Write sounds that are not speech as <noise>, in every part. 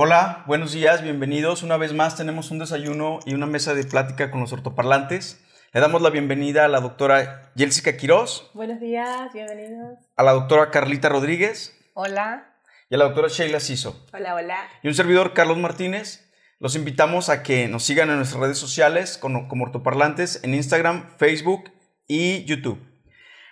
Hola, buenos días, bienvenidos. Una vez más tenemos un desayuno y una mesa de plática con los ortoparlantes. Le damos la bienvenida a la doctora Jessica Quiroz. Buenos días, bienvenidos. A la doctora Carlita Rodríguez. Hola. Y a la doctora Sheila Siso. Hola, hola. Y un servidor, Carlos Martínez. Los invitamos a que nos sigan en nuestras redes sociales como, como ortoparlantes en Instagram, Facebook y YouTube.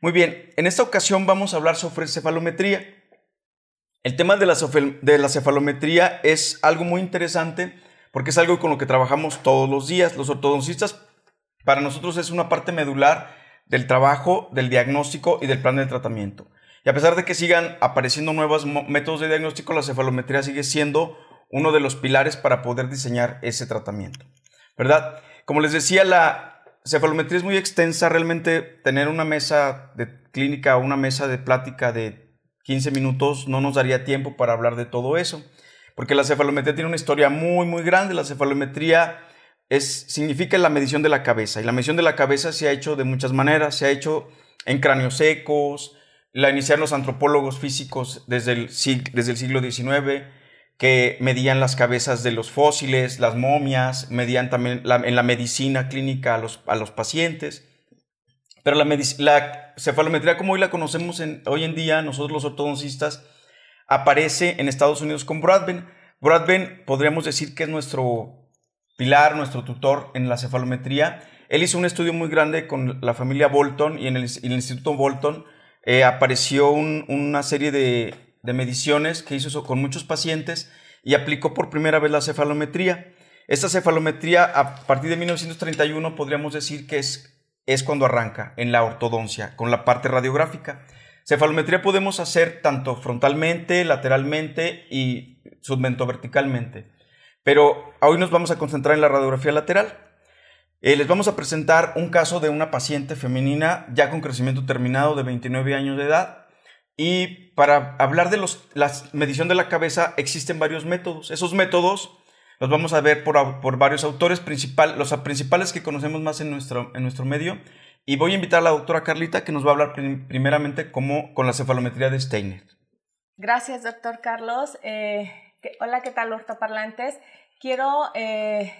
Muy bien, en esta ocasión vamos a hablar sobre cefalometría. El tema de la, de la cefalometría es algo muy interesante porque es algo con lo que trabajamos todos los días. Los ortodoncistas, para nosotros es una parte medular del trabajo, del diagnóstico y del plan de tratamiento. Y a pesar de que sigan apareciendo nuevos métodos de diagnóstico, la cefalometría sigue siendo uno de los pilares para poder diseñar ese tratamiento. ¿Verdad? Como les decía, la cefalometría es muy extensa. Realmente tener una mesa de clínica o una mesa de plática de 15 minutos no nos daría tiempo para hablar de todo eso, porque la cefalometría tiene una historia muy, muy grande. La cefalometría es, significa la medición de la cabeza, y la medición de la cabeza se ha hecho de muchas maneras. Se ha hecho en cráneos secos, la iniciaron los antropólogos físicos desde el, siglo XIX, que medían las cabezas de los fósiles, las momias, medían también en la medicina clínica a los pacientes. Pero la, la cefalometría como hoy la conocemos en, hoy en día, nosotros los ortodoncistas, aparece en Estados Unidos con Bradben. Bradben podríamos decir que es nuestro pilar, nuestro tutor en la cefalometría. Él hizo un estudio muy grande con la familia Bolton y en el, Instituto Bolton eh, apareció una serie de, de mediciones que hizo con muchos pacientes y aplicó por primera vez la cefalometría. Esta cefalometría a partir de 1931 podríamos decir que es es cuando arranca en la ortodoncia, con la parte radiográfica. Cefalometría podemos hacer tanto frontalmente, lateralmente y submentoverticalmente. Pero hoy nos vamos a concentrar en la radiografía lateral. Eh, les vamos a presentar un caso de una paciente femenina ya con crecimiento terminado de 29 años de edad. Y para hablar de los, la medición de la cabeza existen varios métodos. Esos métodos los vamos a ver por, varios autores, principal, los principales que conocemos más en nuestro, en nuestro medio. Y voy a invitar a la doctora Carlita que nos va a hablar primeramente cómo, con la cefalometría de Steiner. Gracias, doctor Carlos. Eh, hola, ¿qué tal, ortoparlantes? Quiero eh,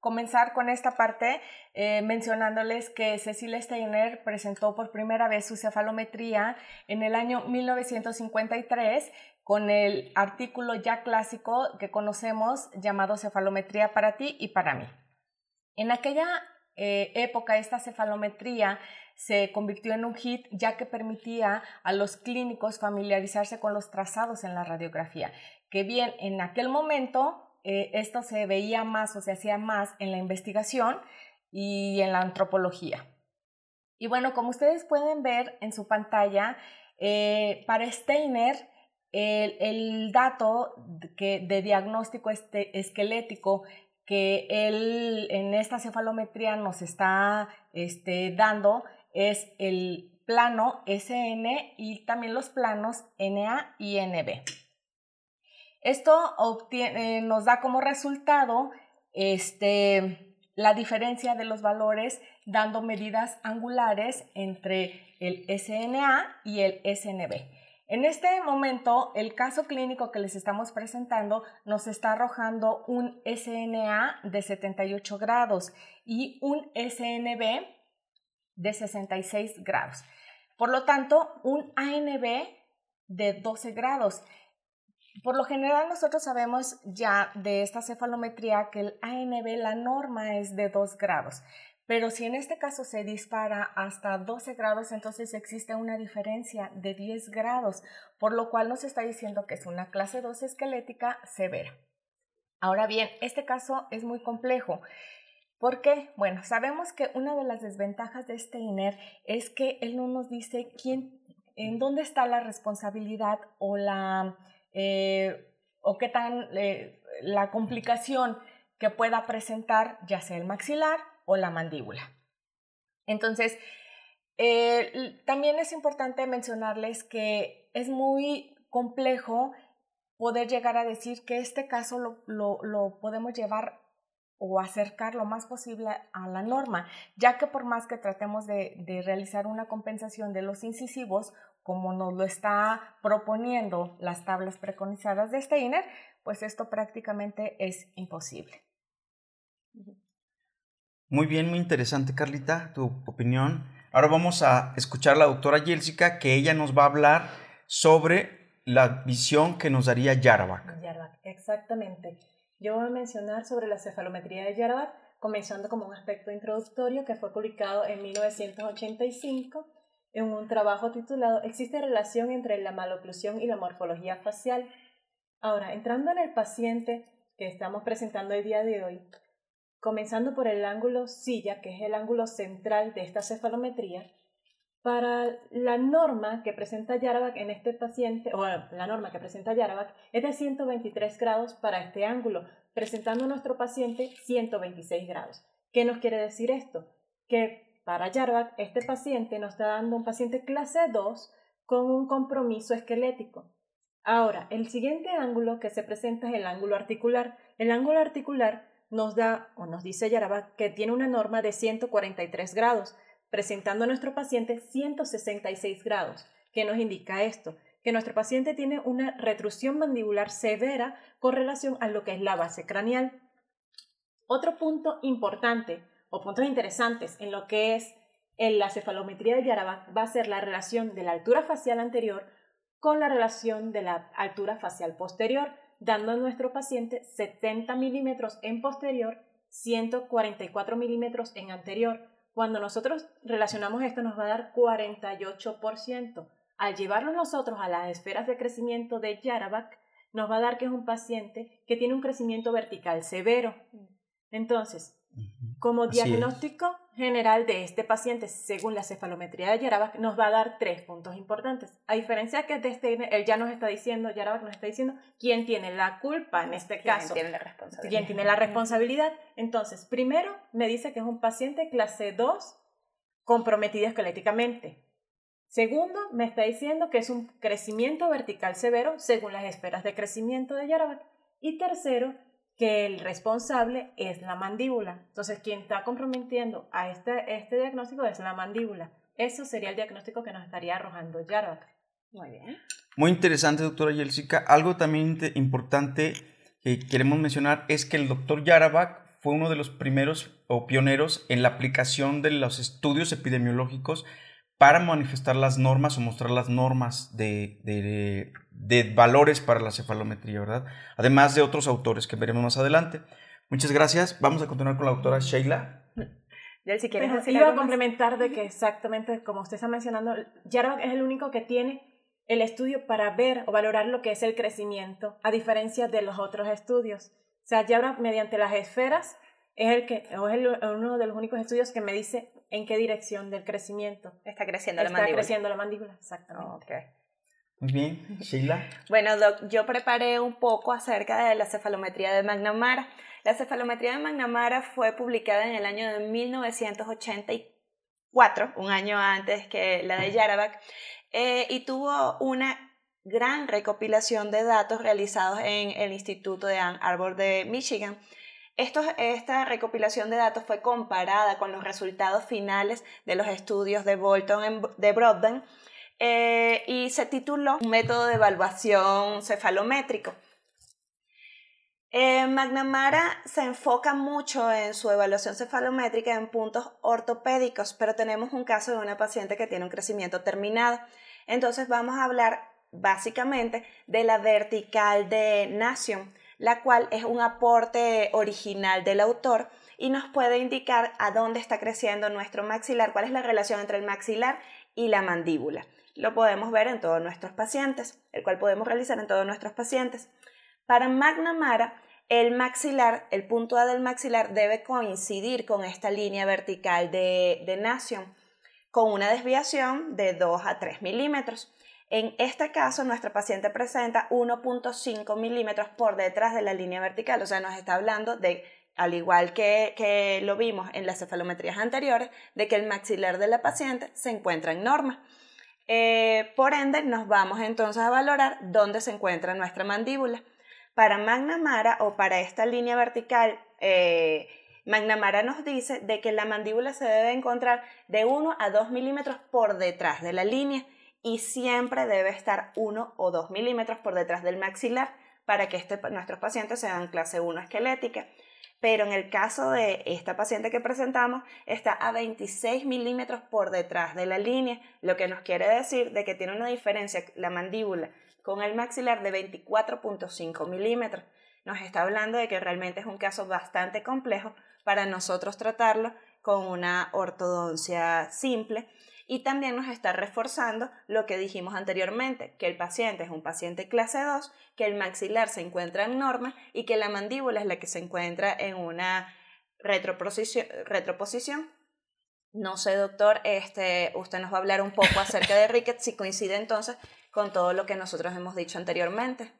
comenzar con esta parte eh, mencionándoles que Cecilia Steiner presentó por primera vez su cefalometría en el año 1953 con el artículo ya clásico que conocemos llamado Cefalometría para ti y para mí. En aquella eh, época esta cefalometría se convirtió en un hit ya que permitía a los clínicos familiarizarse con los trazados en la radiografía, que bien en aquel momento eh, esto se veía más o se hacía más en la investigación y en la antropología. Y bueno, como ustedes pueden ver en su pantalla, eh, para Steiner, el, dato de diagnóstico este, esquelético que él en esta cefalometría nos está este, dando es el plano SN y también los planos NA y NB. Esto obtiene, nos da como resultado este, la diferencia de los valores dando medidas angulares entre el SNA y el SNB. En este momento, el caso clínico que les estamos presentando nos está arrojando un SNA de 78 grados y un SNB de 66 grados. Por lo tanto, un ANB de 12 grados. Por lo general nosotros sabemos ya de esta cefalometría que el ANB, la norma es de 2 grados, pero si en este caso se dispara hasta 12 grados, entonces existe una diferencia de 10 grados, por lo cual nos está diciendo que es una clase 2 esquelética severa. Ahora bien, este caso es muy complejo. ¿Por qué? Bueno, sabemos que una de las desventajas de Steiner es que él no nos dice quién, en dónde está la responsabilidad o la eh, o qué tan eh, la complicación que pueda presentar ya sea el maxilar o la mandíbula. Entonces, eh, también es importante mencionarles que es muy complejo poder llegar a decir que este caso lo podemos llevar o acercar lo más posible a la norma, ya que por más que tratemos de, realizar una compensación de los incisivos, como nos lo está proponiendo las tablas preconizadas de Steiner, pues esto prácticamente es imposible. Muy bien, muy interesante, Carlita, tu opinión. Ahora vamos a escuchar a la doctora Jessica, que ella nos va a hablar sobre la visión que nos daría Yarabak. Yarabak, exactamente. Yo voy a mencionar sobre la cefalometría de Yarabak, comenzando como un aspecto introductorio que fue publicado en 1985 en un trabajo titulado ¿Existe relación entre la maloclusión y la morfología facial? Ahora, entrando en el paciente que estamos presentando el día de hoy, comenzando por el ángulo silla, que es el ángulo central de esta cefalometría, para la norma que presenta Yarabak en este paciente, o la norma que presenta Yarabak, es de 123 grados para este ángulo, presentando a nuestro paciente 126 grados. ¿Qué nos quiere decir esto? Que para Yarabak, este paciente nos está dando un paciente clase 2 con un compromiso esquelético. Ahora, el siguiente ángulo que se presenta es el ángulo articular. El ángulo articular nos da, o nos dice Yaraba, que tiene una norma de 143 grados, presentando a nuestro paciente 166 grados. ¿Qué nos indica esto? Que nuestro paciente tiene una retrusión mandibular severa con relación a lo que es la base craneal. Otro punto importante o puntos interesantes en lo que es en la cefalometría de Yaraba va a ser la relación de la altura facial anterior con la relación de la altura facial posterior, dando a nuestro paciente 70 milímetros en posterior, 144 milímetros en anterior. Cuando nosotros relacionamos esto nos va a dar 48%. Al llevarlo nosotros a las esferas de crecimiento de Yarabak, nos va a dar que es un paciente que tiene un crecimiento vertical severo. Entonces, como diagnóstico general de este paciente, según la cefalometría de Yarabak, nos va a dar tres puntos importantes. A diferencia que de este, él ya nos está diciendo, Yarabak nos está diciendo quién tiene la culpa en este caso. Tiene la responsabilidad? ¿Quién tiene la responsabilidad? Entonces, primero me dice que es un paciente clase 2 comprometido esqueléticamente. Segundo, me está diciendo que es un crecimiento vertical severo según las esferas de crecimiento de Yarabak. Y tercero, que el responsable es la mandíbula. Entonces, quien está comprometiendo a este, este diagnóstico es la mandíbula. Eso sería el diagnóstico que nos estaría arrojando Yarabak. Muy bien. Muy interesante, doctora Yelsica. Algo también importante que queremos mencionar es que el doctor Yarabak fue uno de los primeros o pioneros en la aplicación de los estudios epidemiológicos para manifestar las normas o mostrar las normas de, de, valores para la cefalometría, ¿verdad? Además de otros autores que veremos más adelante. Muchas gracias. Vamos a continuar con la doctora Sheila. Ya, si quieres decir iba a complementar de que exactamente como usted está mencionando, Yarvak es el único que tiene el estudio para ver o valorar lo que es el crecimiento, a diferencia de los otros estudios. O sea, Yarvak mediante las esferas es el que o es uno de los únicos estudios que me dice en qué dirección del crecimiento. Está creciendo la mandíbula. Está creciendo la mandíbula, exactamente. Muy bien, Sheila. Bueno, Doc, yo preparé un poco acerca de la cefalometría de McNamara. La cefalometría de McNamara fue publicada en el año de 1984, un año antes que la de Yarabak, eh, y tuvo una gran recopilación de datos realizados en el Instituto de Ann Arbor de Michigan esta recopilación de datos fue comparada con los resultados finales de los estudios de Bolton de Broadbent eh, y se tituló Un método de evaluación cefalométrico. Eh, McNamara se enfoca mucho en su evaluación cefalométrica en puntos ortopédicos, pero tenemos un caso de una paciente que tiene un crecimiento terminado. Entonces vamos a hablar básicamente de la vertical de Nation la cual es un aporte original del autor y nos puede indicar a dónde está creciendo nuestro maxilar, cuál es la relación entre el maxilar y la mandíbula. Lo podemos ver en todos nuestros pacientes, el cual podemos realizar en todos nuestros pacientes. Para McNamara, el maxilar, el punto A del maxilar debe coincidir con esta línea vertical de, de Nation, con una desviación de 2 a 3 milímetros. En este caso, nuestro paciente presenta 1.5 milímetros por detrás de la línea vertical, o sea, nos está hablando de, al igual que, lo vimos en las cefalometrías anteriores, de que el maxilar de la paciente se encuentra en norma. Eh, por ende, nos vamos entonces a valorar dónde se encuentra nuestra mandíbula. Para McNamara o para esta línea vertical, eh, McNamara nos dice de que la mandíbula se debe encontrar de 1 a 2 milímetros por detrás de la línea y siempre debe estar 1 o 2 milímetros por detrás del maxilar para que este, nuestros pacientes sean clase 1 esquelética. Pero en el caso de esta paciente que presentamos, está a 26 milímetros por detrás de la línea, lo que nos quiere decir de que tiene una diferencia la mandíbula con el maxilar de 24.5 milímetros. Nos está hablando de que realmente es un caso bastante complejo para nosotros tratarlo con una ortodoncia simple y también nos está reforzando lo que dijimos anteriormente, que el paciente es un paciente clase 2, que el maxilar se encuentra en norma y que la mandíbula es la que se encuentra en una retroposición. retroposición. No sé, doctor, este, usted nos va a hablar un poco acerca de Ricketts, si coincide entonces con todo lo que nosotros hemos dicho anteriormente.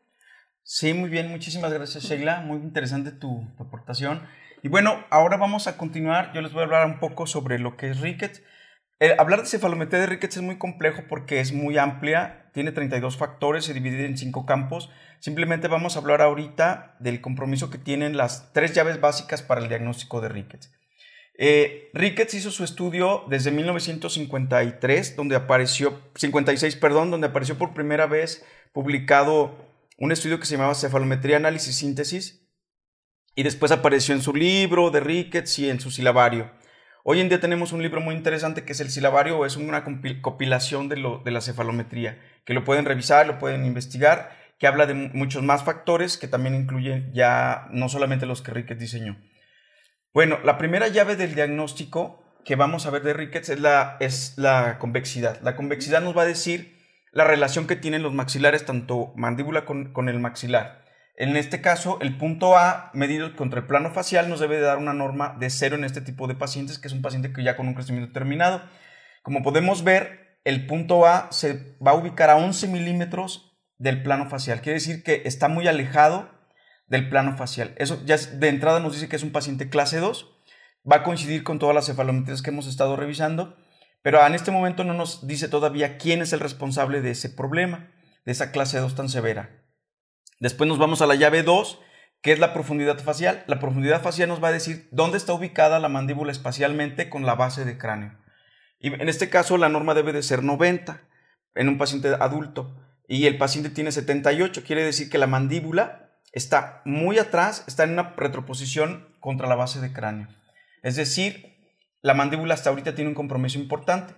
Sí, muy bien, muchísimas gracias Sheila, muy interesante tu, tu aportación. Y bueno, ahora vamos a continuar, yo les voy a hablar un poco sobre lo que es Ricketts. Eh, hablar de cefalometría de Ricketts es muy complejo porque es muy amplia, tiene 32 factores, se divide en 5 campos. Simplemente vamos a hablar ahorita del compromiso que tienen las tres llaves básicas para el diagnóstico de Ricketts. Eh, Ricketts hizo su estudio desde 1953, donde apareció, 56, perdón, donde apareció por primera vez publicado un estudio que se llamaba Cefalometría, Análisis, Síntesis, y después apareció en su libro de Ricketts y en su silabario. Hoy en día tenemos un libro muy interesante que es el silabario, es una compilación de, la cefalometría, que lo pueden revisar, lo pueden investigar, que habla de muchos más factores que también incluyen ya no solamente los que Ricketts diseñó. Bueno, la primera llave del diagnóstico que vamos a ver de Ricketts es la, convexidad. La convexidad nos va a decir la relación que tienen los maxilares, tanto mandíbula con el maxilar. En este caso, el punto A medido contra el plano facial nos debe dar una norma de cero en este tipo de pacientes, que es un paciente que ya con un crecimiento terminado. Como podemos ver, el punto A se va a ubicar a 11 milímetros del plano facial. Quiere decir que está muy alejado del plano facial. Eso ya de entrada nos dice que es un paciente clase 2. Va a coincidir con todas las cefalometrías que hemos estado revisando, pero en este momento no nos dice todavía quién es el responsable de ese problema, de esa clase 2 tan severa. Después nos vamos a la llave 2, que es la profundidad facial. La profundidad facial nos va a decir dónde está ubicada la mandíbula espacialmente con la base de cráneo. Y en este caso la norma debe de ser 90 en un paciente adulto y el paciente tiene 78, quiere decir que la mandíbula está muy atrás, está en una retroposición contra la base de cráneo. Es decir, la mandíbula hasta ahorita tiene un compromiso importante.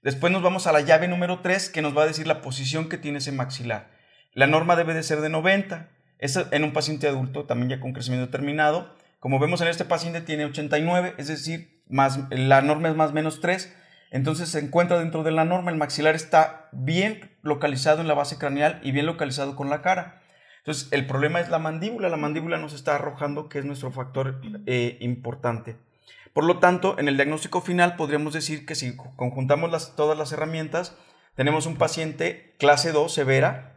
Después nos vamos a la llave número 3 que nos va a decir la posición que tiene ese maxilar. La norma debe de ser de 90. Es en un paciente adulto, también ya con crecimiento terminado. Como vemos en este paciente tiene 89, es decir, más, la norma es más menos 3. Entonces se encuentra dentro de la norma, el maxilar está bien localizado en la base craneal y bien localizado con la cara. Entonces el problema es la mandíbula, la mandíbula nos está arrojando que es nuestro factor eh, importante. Por lo tanto, en el diagnóstico final podríamos decir que si conjuntamos todas las herramientas, tenemos un paciente clase 2 severa,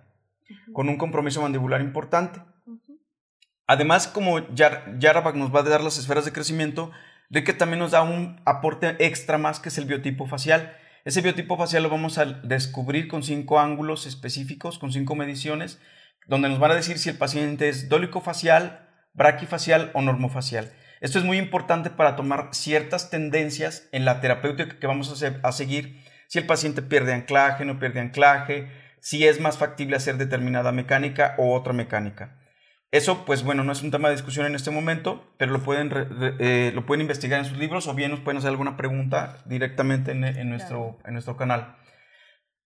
con un compromiso mandibular importante. Además, como Yarabak nos va a dar las esferas de crecimiento, que también nos da un aporte extra más que es el biotipo facial. Ese biotipo facial lo vamos a descubrir con cinco ángulos específicos, con cinco mediciones, donde nos van a decir si el paciente es dólico facial, braquifacial o normofacial. Esto es muy importante para tomar ciertas tendencias en la terapéutica que vamos a, a seguir. Si el paciente pierde anclaje, no pierde anclaje, si es más factible hacer determinada mecánica o otra mecánica. Eso, pues bueno, no es un tema de discusión en este momento, pero lo pueden, eh, lo pueden investigar en sus libros o bien nos pueden hacer alguna pregunta directamente en, nuestro, en nuestro canal.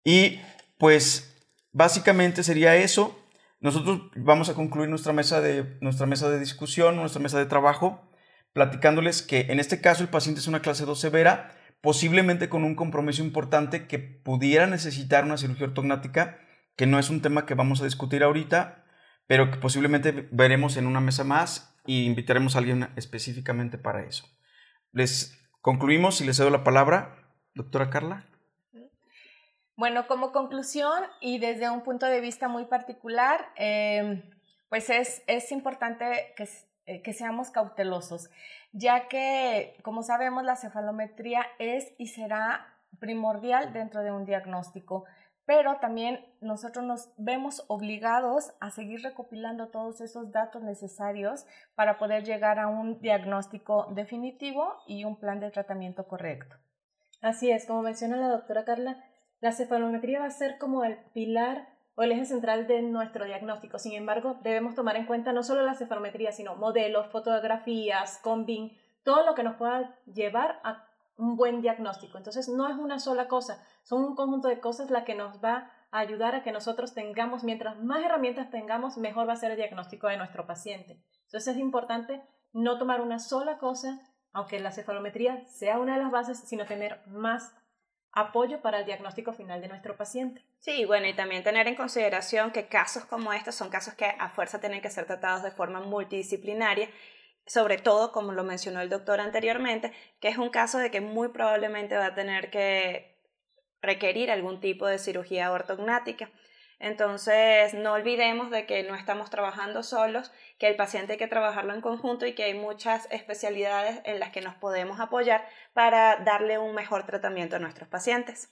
Y pues básicamente sería eso. Nosotros vamos a concluir nuestra mesa de, nuestra mesa de discusión, nuestra mesa de trabajo, platicándoles que en este caso el paciente es una clase 2 severa, posiblemente con un compromiso importante que pudiera necesitar una cirugía ortognática, que no es un tema que vamos a discutir ahorita, pero que posiblemente veremos en una mesa más y invitaremos a alguien específicamente para eso. Les concluimos y les cedo la palabra, doctora Carla. Bueno, como conclusión y desde un punto de vista muy particular, eh, pues es, es importante que, eh, que seamos cautelosos ya que, como sabemos, la cefalometría es y será primordial dentro de un diagnóstico, pero también nosotros nos vemos obligados a seguir recopilando todos esos datos necesarios para poder llegar a un diagnóstico definitivo y un plan de tratamiento correcto. Así es, como menciona la doctora Carla, la cefalometría va a ser como el pilar o el eje central de nuestro diagnóstico. Sin embargo, debemos tomar en cuenta no solo la cefalometría, sino modelos, fotografías, combin, todo lo que nos pueda llevar a un buen diagnóstico. Entonces, no es una sola cosa, son un conjunto de cosas la que nos va a ayudar a que nosotros tengamos, mientras más herramientas tengamos, mejor va a ser el diagnóstico de nuestro paciente. Entonces, es importante no tomar una sola cosa, aunque la cefalometría sea una de las bases, sino tener más apoyo para el diagnóstico final de nuestro paciente. Sí, bueno, y también tener en consideración que casos como estos son casos que a fuerza tienen que ser tratados de forma multidisciplinaria, sobre todo, como lo mencionó el doctor anteriormente, que es un caso de que muy probablemente va a tener que requerir algún tipo de cirugía ortognática. Entonces, no olvidemos de que no estamos trabajando solos, que el paciente hay que trabajarlo en conjunto y que hay muchas especialidades en las que nos podemos apoyar para darle un mejor tratamiento a nuestros pacientes.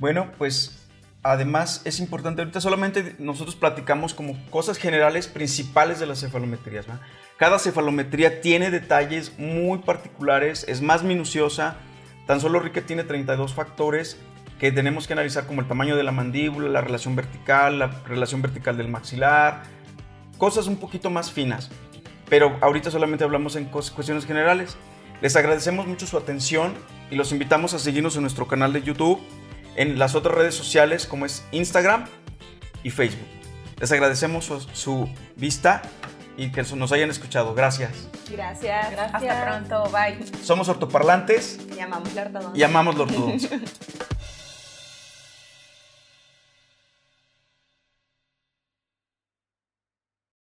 Bueno, pues además es importante, ahorita solamente nosotros platicamos como cosas generales principales de las cefalometrías. Cada cefalometría tiene detalles muy particulares, es más minuciosa, tan solo Riquet tiene 32 factores que tenemos que analizar como el tamaño de la mandíbula, la relación vertical, la relación vertical del maxilar, cosas un poquito más finas. Pero ahorita solamente hablamos en cuestiones generales. Les agradecemos mucho su atención y los invitamos a seguirnos en nuestro canal de YouTube, en las otras redes sociales como es Instagram y Facebook. Les agradecemos su, vista y que nos hayan escuchado. Gracias. Gracias. Gracias. Hasta pronto. Bye. Somos ortoparlantes. Y amamos la ortodoncia. Y amamos la <laughs> ortodoncia.